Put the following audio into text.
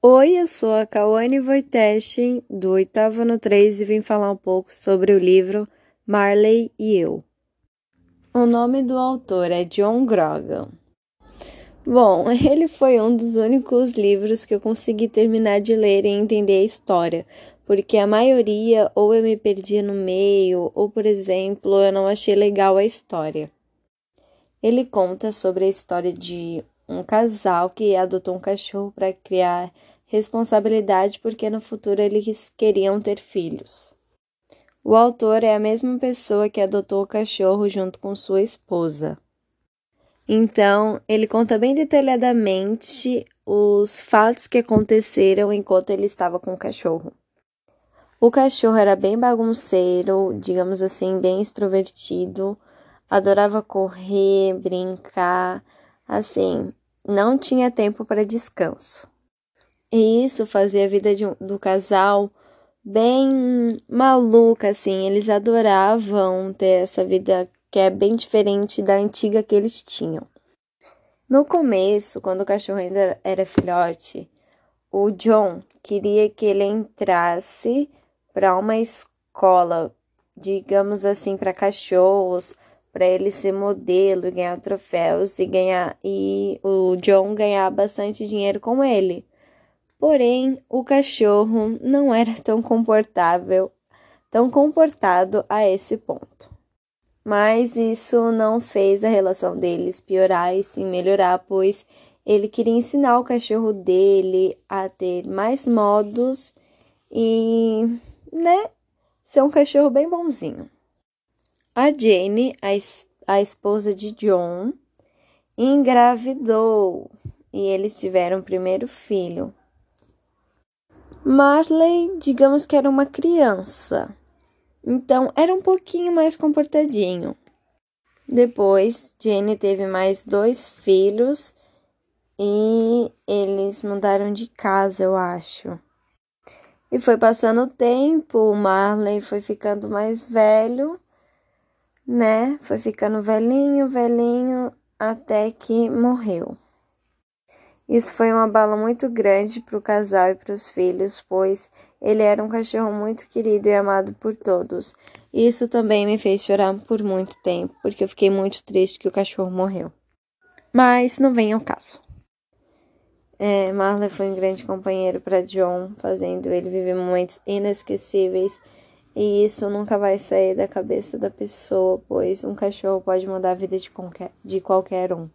Oi, eu sou a Kawane Wojtesin, do oitavo ano 3 e vim falar um pouco sobre o livro Marley e Eu. O nome do autor é John Grogan. Bom, ele foi um dos únicos livros que eu consegui terminar de ler e entender a história, porque a maioria ou eu me perdia no meio, ou, por exemplo, eu não achei legal a história. Ele conta sobre a história de um casal que adotou um cachorro para criar responsabilidade porque no futuro eles queriam ter filhos. O autor é a mesma pessoa que adotou o cachorro junto com sua esposa. Então, ele conta bem detalhadamente os fatos que aconteceram enquanto ele estava com o cachorro. O cachorro era bem bagunceiro, digamos assim, bem extrovertido, adorava correr, brincar, assim, não tinha tempo para descanso. E isso fazia a vida do casal bem maluca, assim. Eles adoravam ter essa vida que é bem diferente da antiga que eles tinham. No começo, quando o cachorro ainda era filhote, o John queria que ele entrasse para uma escola, digamos assim, para cachorros, para ele ser modelo, ganhar troféus e ganhar e o John ganhar bastante dinheiro com ele. Porém, o cachorro não era tão comportável, tão comportado a esse ponto. Mas isso não fez a relação deles piorar e sim melhorar, pois ele queria ensinar o cachorro dele a ter mais modos e, né, ser um cachorro bem bonzinho. A Jane, a, a esposa de John, engravidou e eles tiveram o primeiro filho. Marley, digamos que era uma criança, então era um pouquinho mais comportadinho. Depois, Jane teve mais dois filhos e eles mudaram de casa, eu acho. E foi passando o tempo, Marley foi ficando mais velho né? Foi ficando velhinho, velhinho, até que morreu. Isso foi uma bala muito grande para o casal e para os filhos, pois ele era um cachorro muito querido e amado por todos. Isso também me fez chorar por muito tempo, porque eu fiquei muito triste que o cachorro morreu. Mas não vem ao caso. É, Marley foi um grande companheiro para John, fazendo ele viver momentos inesquecíveis e isso nunca vai sair da cabeça da pessoa, pois um cachorro pode mudar a vida de qualquer, de qualquer um.